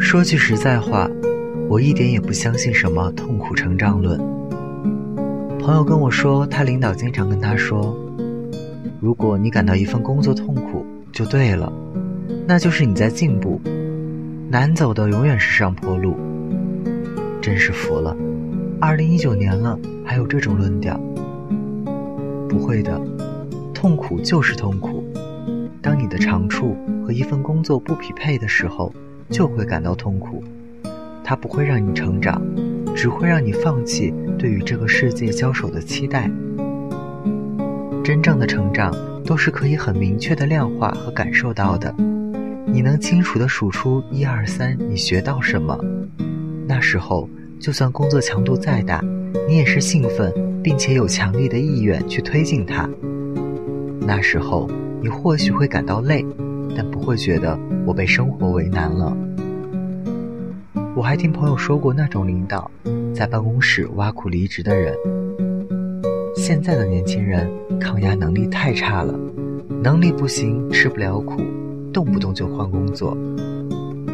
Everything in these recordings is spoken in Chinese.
说句实在话，我一点也不相信什么痛苦成长论。朋友跟我说，他领导经常跟他说：“如果你感到一份工作痛苦，就对了，那就是你在进步。难走的永远是上坡路。”真是服了，二零一九年了，还有这种论调？不会的，痛苦就是痛苦。当你的长处和一份工作不匹配的时候，就会感到痛苦。它不会让你成长，只会让你放弃。对于这个世界交手的期待，真正的成长都是可以很明确的量化和感受到的。你能清楚的数出一二三，你学到什么？那时候，就算工作强度再大，你也是兴奋，并且有强力的意愿去推进它。那时候，你或许会感到累，但不会觉得我被生活为难了。我还听朋友说过那种领导。在办公室挖苦离职的人，现在的年轻人抗压能力太差了，能力不行，吃不了苦，动不动就换工作，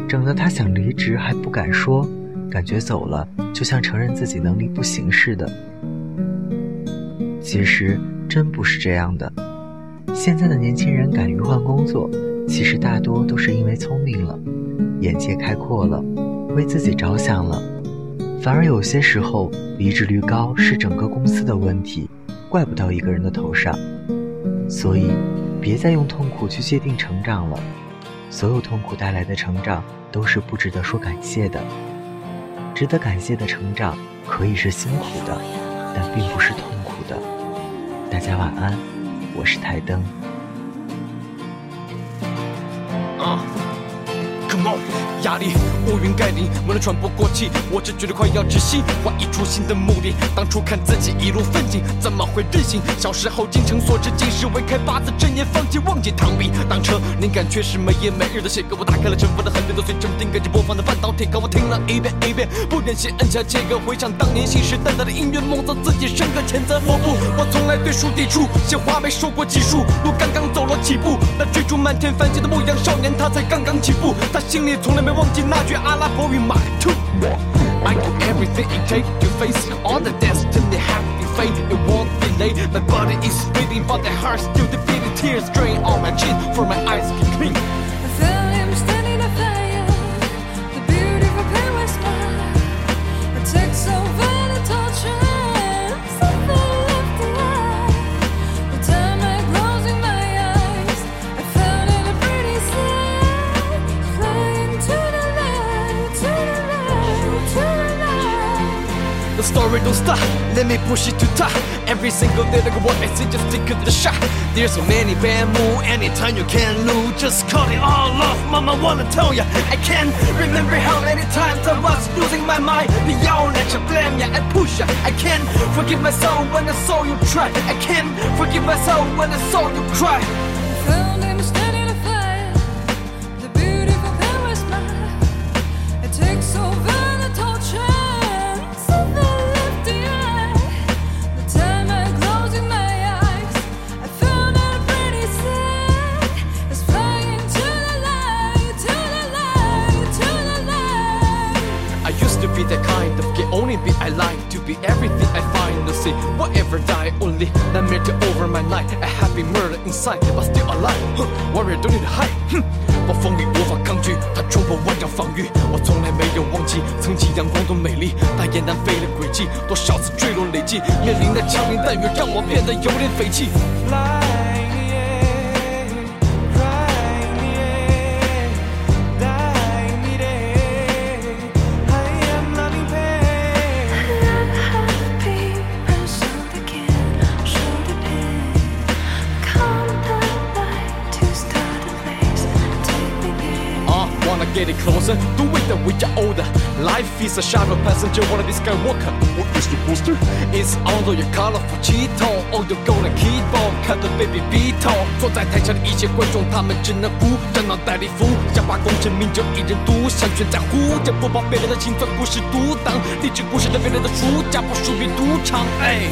整得他想离职还不敢说，感觉走了就像承认自己能力不行似的。其实真不是这样的，现在的年轻人敢于换工作，其实大多都是因为聪明了，眼界开阔了，为自己着想了。反而有些时候，离职率高是整个公司的问题，怪不到一个人的头上。所以，别再用痛苦去界定成长了。所有痛苦带来的成长都是不值得说感谢的。值得感谢的成长可以是辛苦的，但并不是痛苦的。大家晚安，我是台灯。off. 压力乌云盖顶，为了喘不过气，我只觉得快要窒息。画一出新的目的，当初看自己一路奋进，怎么会任性？小时候精诚所至，今时未开八字真言，放弃忘记螳臂当车，灵感却是没夜没日的写歌。我打开了尘封的很多都随身听，跟着播放的半导体歌，我听了一遍一遍，不忍心摁下切割，回想当年信誓旦旦的音乐梦，做自己深刻谴责。我不，我从来对书抵触，鲜花没受过几束，路刚刚走了几步，那追逐满天繁星的牧羊少年，他才刚刚起步，心里从来没。忘记那句阿拉伯语，My two。I do everything it takes to face all the destiny having faith it won't be late. My body is beating, but the heart still defeating. Tears drain on my chin, for my eyes can clean. The story don't stop. Let me push it to top. Every single day, like what I say, just take it to the shot. There's so many bad moves, anytime you can lose. Just cut it all off, mama wanna tell ya. I can't remember how many times I was losing my mind. The all let you blame ya, I push ya. I can't forgive myself when I saw you try. I can't forgive myself when I saw you cry. Used to be that kind of kid, only be I like to be everything I find to see whatever die only not meant to over my night a happy murder inside but still alive warrior don't need to hide 哼暴风雨无法抗拒它冲破万丈防御我从来没有忘记曾经阳光多美丽大雁南飞的轨迹多少次坠落累积面临的枪林弹雨让我变得有点匪气 getting closer, the way that we get older. Life is a shuttle passenger, wanna be Skywalker. What is the booster? It's all your colorful Cheeto, all your golden keyboard, 看着 baby Beetle。坐在台下的一些观众，他们只能鼓掌脑袋里浮，想把功成名就一人独享，全在乎着不把别人的心酸故事独当，励志故事的别人的书，架不属于赌场。哎。